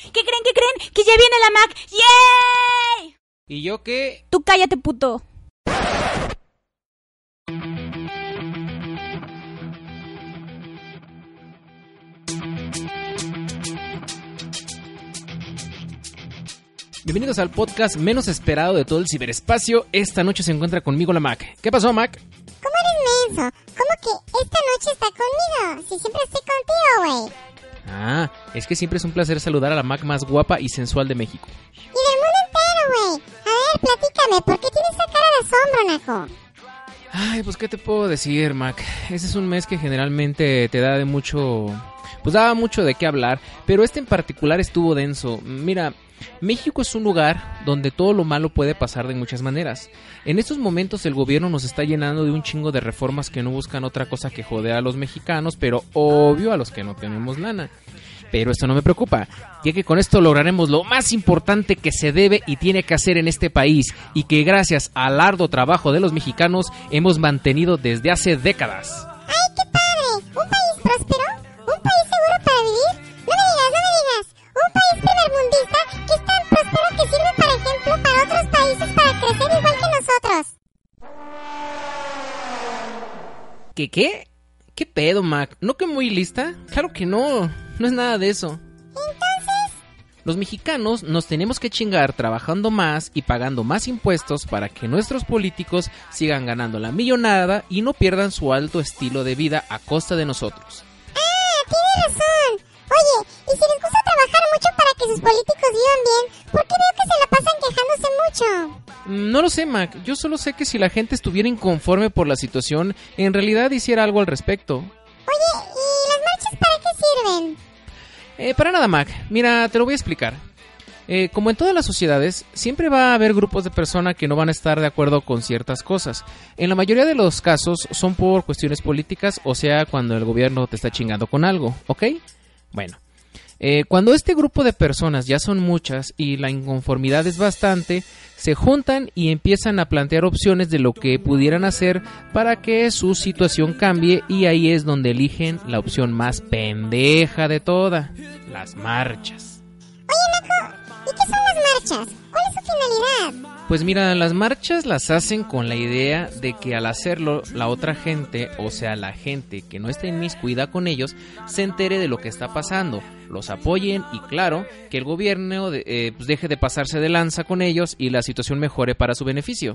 ¿Qué creen? ¿Qué creen? ¡Que ya viene la Mac! ¡Yay! ¿Y yo qué? Tú cállate, puto. Bienvenidos al podcast menos esperado de todo el ciberespacio. Esta noche se encuentra conmigo la Mac. ¿Qué pasó, Mac? ¿Cómo eres menso? ¿Cómo que esta noche está conmigo? Si siempre estoy contigo, güey. Ah, es que siempre es un placer saludar a la Mac más guapa y sensual de México. Y del mundo entero, güey. A ver, platícame, ¿por qué tienes esa cara de asombro, Naco? Ay, pues qué te puedo decir, Mac. Ese es un mes que generalmente te da de mucho... Pues daba mucho de qué hablar, pero este en particular estuvo denso. Mira, México es un lugar donde todo lo malo puede pasar de muchas maneras. En estos momentos el gobierno nos está llenando de un chingo de reformas que no buscan otra cosa que joder a los mexicanos, pero obvio a los que no tenemos lana. Pero esto no me preocupa, ya que con esto lograremos lo más importante que se debe y tiene que hacer en este país y que gracias al arduo trabajo de los mexicanos hemos mantenido desde hace décadas. ¿Qué qué? ¿Qué pedo, Mac? ¿No que muy lista? Claro que no, no es nada de eso. Entonces, Los mexicanos nos tenemos que chingar trabajando más y pagando más impuestos para que nuestros políticos sigan ganando la millonada y no pierdan su alto estilo de vida a costa de nosotros. ah, tienes razón. Oye, y si les gusta trabajar mucho para que sus políticos vivan bien, ¿por qué veo que se la pasan quejándose mucho? Mm, No lo sé, Mac. Yo solo sé que si la gente estuviera inconforme por la situación, en realidad hiciera algo al respecto. Oye, ¿y las marchas para qué sirven? Eh, para nada, Mac. Mira, te lo voy a explicar. Eh, como en todas las sociedades, siempre va a haber grupos de personas que no van a estar de acuerdo con ciertas cosas. En la mayoría de los casos son por cuestiones políticas, o sea, cuando el gobierno te está chingando con algo, ¿ok? Bueno, eh, cuando este grupo de personas ya son muchas y la inconformidad es bastante, se juntan y empiezan a plantear opciones de lo que pudieran hacer para que su situación cambie y ahí es donde eligen la opción más pendeja de toda, las marchas. Marchas? ¿Cuál es su finalidad? Pues mira, las marchas las hacen con la idea de que al hacerlo la otra gente, o sea, la gente que no está inmiscuida con ellos, se entere de lo que está pasando, los apoyen y claro, que el gobierno de- eh, pues deje de pasarse de lanza con ellos y la situación mejore para su beneficio.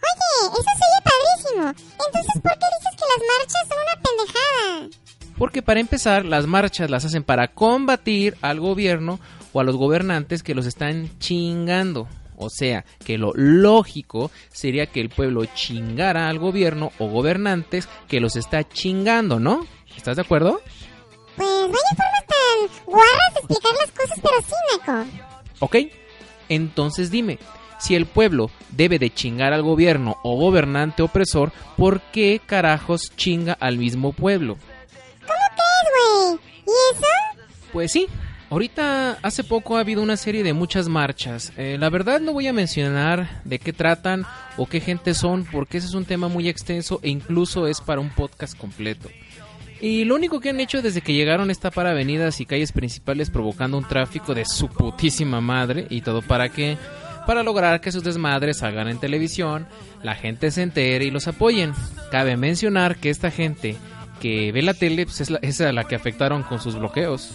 Oye, eso se oye padrísimo. Entonces, ¿por qué dices que las marchas son una pendejada? Porque para empezar, las marchas las hacen para combatir al gobierno o a los gobernantes que los están chingando. O sea, que lo lógico sería que el pueblo chingara al gobierno o gobernantes que los está chingando, ¿no? ¿Estás de acuerdo? Pues vaya formas tan guarras de explicar las cosas, pero sí, Naco. ¿Ok? Entonces dime, si el pueblo debe de chingar al gobierno o gobernante opresor, ¿por qué carajos chinga al mismo pueblo? ¿Cómo crees, güey? ¿Y eso? Pues sí. Ahorita hace poco ha habido una serie de muchas marchas. Eh, la verdad no voy a mencionar de qué tratan o qué gente son porque ese es un tema muy extenso e incluso es para un podcast completo. Y lo único que han hecho desde que llegaron es tapar avenidas y calles principales provocando un tráfico de su putísima madre y todo para qué? Para lograr que sus desmadres salgan en televisión, la gente se entere y los apoyen. Cabe mencionar que esta gente que ve la tele pues, es, la, es a la que afectaron con sus bloqueos.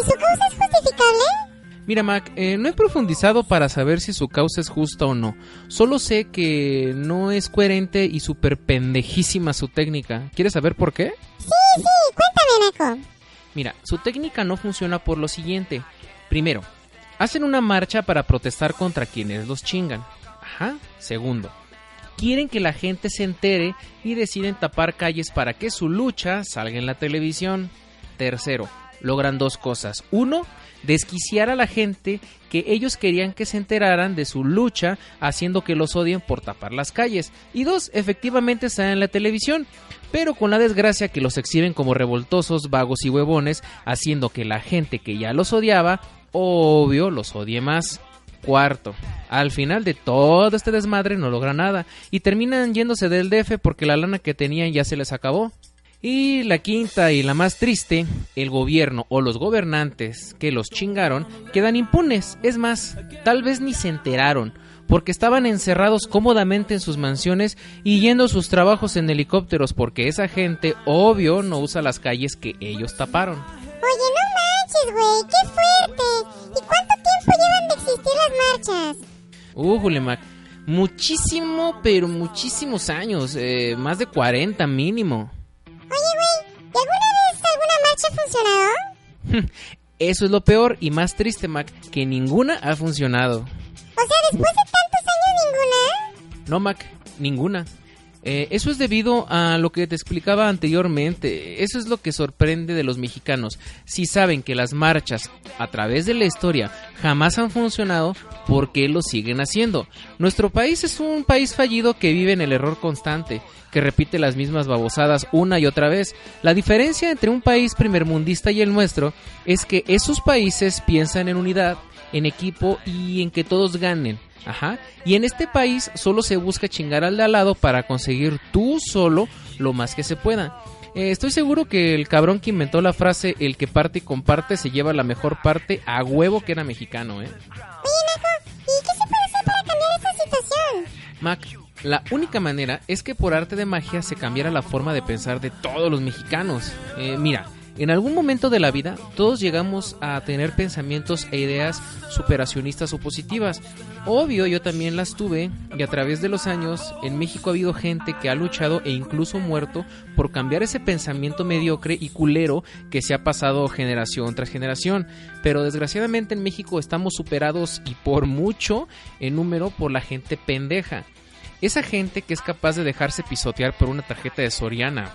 ¿Y su causa es justificable? Mira, Mac, eh, no he profundizado para saber si su causa es justa o no. Solo sé que no es coherente y súper pendejísima su técnica. ¿Quieres saber por qué? Sí, sí, cuéntame, Naco. Mira, su técnica no funciona por lo siguiente. Primero, hacen una marcha para protestar contra quienes los chingan. Ajá. Segundo, quieren que la gente se entere y deciden tapar calles para que su lucha salga en la televisión. Tercero, logran dos cosas. Uno, desquiciar a la gente que ellos querían que se enteraran de su lucha, haciendo que los odien por tapar las calles. Y dos, efectivamente están la televisión, pero con la desgracia que los exhiben como revoltosos, vagos y huevones, haciendo que la gente que ya los odiaba, obvio, los odie más. Cuarto, al final de todo este desmadre no logra nada y terminan yéndose del DF porque la lana que tenían ya se les acabó. Y la quinta y la más triste, el gobierno o los gobernantes que los chingaron quedan impunes. Es más, tal vez ni se enteraron, porque estaban encerrados cómodamente en sus mansiones y yendo sus trabajos en helicópteros, porque esa gente, obvio, no usa las calles que ellos taparon. Oye, no manches, güey, qué fuerte. ¿Y cuánto tiempo llevan de existir las marchas? Uh, Julemac, muchísimo, pero muchísimos años, eh, más de 40 mínimo. Funcionado? Eso es lo peor y más triste, Mac, que ninguna ha funcionado. O sea, después de tantos años ninguna. No, Mac, ninguna. Eh, eso es debido a lo que te explicaba anteriormente. Eso es lo que sorprende de los mexicanos. Si saben que las marchas a través de la historia jamás han funcionado, ¿por qué lo siguen haciendo? Nuestro país es un país fallido que vive en el error constante, que repite las mismas babosadas una y otra vez. La diferencia entre un país primermundista y el nuestro es que esos países piensan en unidad, en equipo y en que todos ganen. Ajá. Y en este país solo se busca chingar al de al lado para conseguir tú solo lo más que se pueda. Eh, estoy seguro que el cabrón que inventó la frase el que parte y comparte se lleva la mejor parte a huevo que era mexicano, ¿eh? Oye, ¿y qué se puede hacer para cambiar esta situación? Mac, la única manera es que por arte de magia se cambiara la forma de pensar de todos los mexicanos. Eh, mira, en algún momento de la vida todos llegamos a tener pensamientos e ideas superacionistas o positivas. Obvio, yo también las tuve y a través de los años en México ha habido gente que ha luchado e incluso muerto por cambiar ese pensamiento mediocre y culero que se ha pasado generación tras generación. Pero desgraciadamente en México estamos superados y por mucho en número por la gente pendeja. Esa gente que es capaz de dejarse pisotear por una tarjeta de Soriana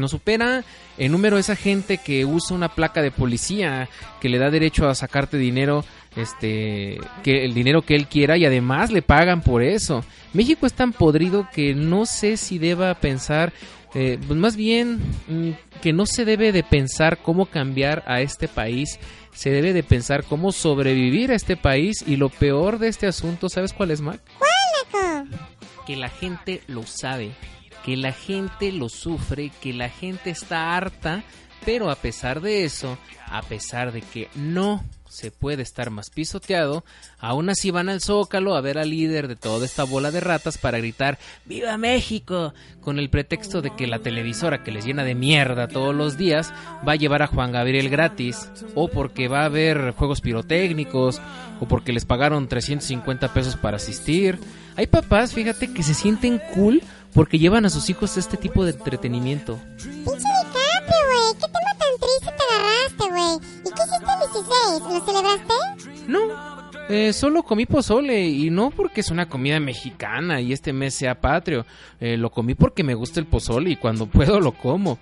nos supera en número esa gente que usa una placa de policía que le da derecho a sacarte dinero, este, que el dinero que él quiera y además le pagan por eso. México es tan podrido que no sé si deba pensar, eh, pues más bien mm, que no se debe de pensar cómo cambiar a este país, se debe de pensar cómo sobrevivir a este país y lo peor de este asunto, ¿sabes cuál es, Mac? ¿Cuál? Que la gente lo sabe que la gente lo sufre, que la gente está harta, pero a pesar de eso, a pesar de que no se puede estar más pisoteado, aún así van al zócalo a ver al líder de toda esta bola de ratas para gritar ¡Viva México! con el pretexto de que la televisora que les llena de mierda todos los días va a llevar a Juan Gabriel gratis, o porque va a haber juegos pirotécnicos, o porque les pagaron 350 pesos para asistir. Hay papás, fíjate, que se sienten cool porque llevan a sus hijos este tipo de entretenimiento. Pinche DiCaprio, güey, ¿qué tema tan triste te agarraste, güey? ¿Y qué hiciste el 16? ¿Lo celebraste? No, eh, solo comí pozole y no porque es una comida mexicana y este mes sea patrio. Eh, lo comí porque me gusta el pozole y cuando puedo lo como.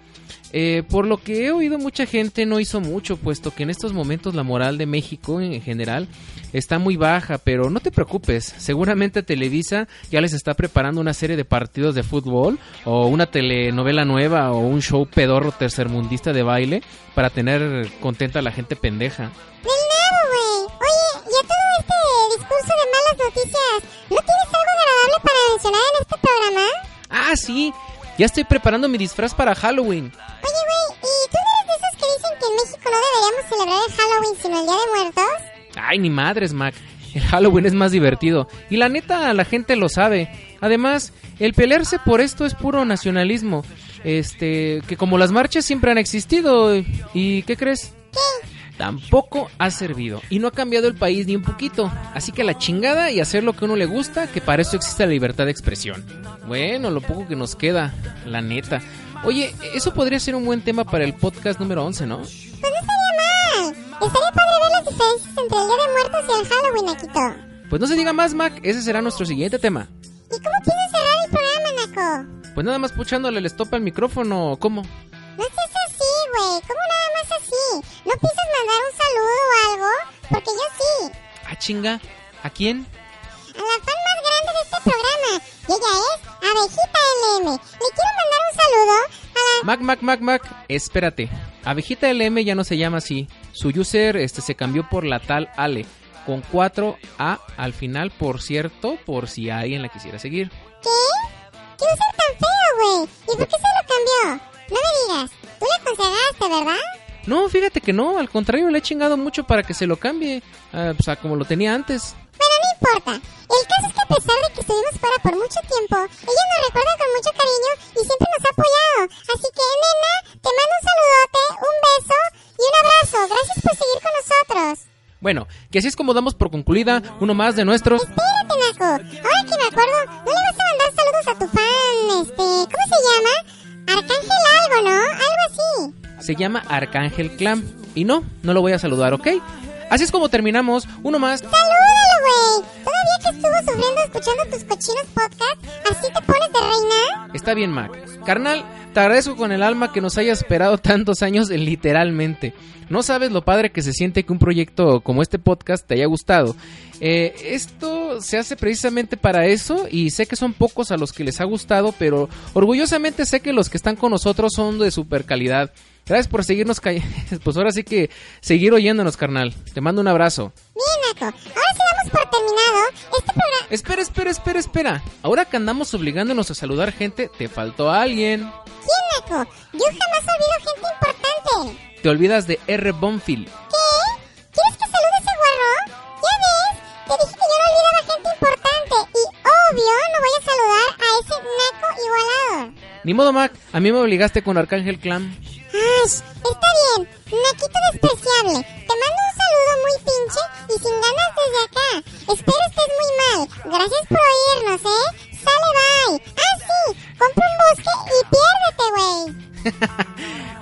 Eh, por lo que he oído mucha gente no hizo mucho, puesto que en estos momentos la moral de México en general está muy baja, pero no te preocupes, seguramente Televisa ya les está preparando una serie de partidos de fútbol o una telenovela nueva o un show pedorro tercermundista de baile para tener contenta a la gente pendeja. De malas noticias, ¿no tienes algo agradable para mencionar en este programa? Ah, sí, ya estoy preparando mi disfraz para Halloween. Oye, güey, ¿y tú eres de esos que dicen que en México no deberíamos celebrar el Halloween sino el Día de Muertos? Ay, ni madres, Mac. El Halloween es más divertido. Y la neta, la gente lo sabe. Además, el pelearse por esto es puro nacionalismo. Este, que como las marchas siempre han existido. ¿Y qué crees? Tampoco ha servido. Y no ha cambiado el país ni un poquito. Así que la chingada y hacer lo que a uno le gusta, que para eso existe la libertad de expresión. Bueno, lo poco que nos queda, la neta. Oye, eso podría ser un buen tema para el podcast número 11, ¿no? Pues no estaría mal. Estaría padre ver las diferencias entre el Día de Muertos y el Halloween, Aquito. Pues no se diga más, Mac. Ese será nuestro siguiente tema. ¿Y cómo piensas cerrar el programa, Naco? Pues nada más puchándole el stop al micrófono, ¿cómo? No seas así, güey. ¿Cómo así? ¿No piensas mandar un saludo o algo? Porque yo sí. Ah, chinga. ¿A quién? A la fan más grande de este programa. Y ella es Abejita LM. Le quiero mandar un saludo a la... Mac, Mac, Mac, Mac. Espérate. Abejita LM ya no se llama así. Su user este, se cambió por la tal Ale. Con 4A al final, por cierto, por si alguien la quisiera seguir. ¿Qué? ¿Qué user tan feo, güey? ¿Y por qué se lo cambió? No me digas, tú le aconsejaste, ¿verdad? No, fíjate que no, al contrario, le he chingado mucho para que se lo cambie, ah, pues a como lo tenía antes. Bueno, no importa. El caso es que a pesar de que estuvimos fuera por mucho tiempo, ella nos recuerda con mucho cariño y siempre nos ha apoyado. Así que, nena, te mando un saludote, un beso y un abrazo. Gracias por seguir con nosotros. Bueno, que así es como damos por concluida uno más de nuestros... Espérate, Naco. Ahora que Se llama Arcángel Clam. Y no, no lo voy a saludar, ¿ok? Así es como terminamos uno más. ¡Salúdalo, güey! Todavía que estuvo sufriendo escuchando tus cochinos podcasts, ¿así te pones de reina? Está bien, Mac. Carnal, te agradezco con el alma que nos hayas esperado tantos años literalmente. No sabes lo padre que se siente que un proyecto como este podcast te haya gustado. Eh, esto se hace precisamente para eso y sé que son pocos a los que les ha gustado, pero orgullosamente sé que los que están con nosotros son de super calidad. Gracias por seguirnos, pues ahora sí que seguir oyéndonos, carnal. Te mando un abrazo. Bien, Naco. Ahora sí damos por terminado este programa. Espera, espera, espera, espera. Ahora que andamos obligándonos a saludar gente, te faltó alguien. ¿Quién, Naco? Yo jamás olvido gente importante. Te olvidas de R. Bonfield. ¿Qué? ¿Quieres que salude a ese guarro? Ya ves, te dije que yo no olvidaba gente importante y obvio no voy a saludar a ese naco igualado. Ni modo, Mac. A mí me obligaste con Arcángel Clam. Ay, está bien, naquito despreciable.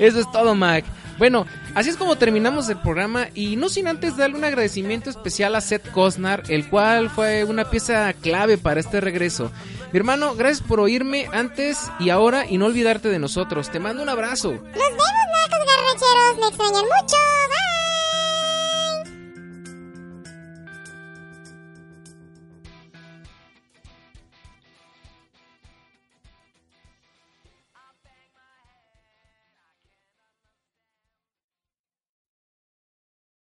Eso es todo, Mac. Bueno, así es como terminamos el programa y no sin antes darle un agradecimiento especial a Seth Cosnar, el cual fue una pieza clave para este regreso. Mi hermano, gracias por oírme antes y ahora y no olvidarte de nosotros. Te mando un abrazo. Nos vemos, nacos garracheros. Me extrañan mucho.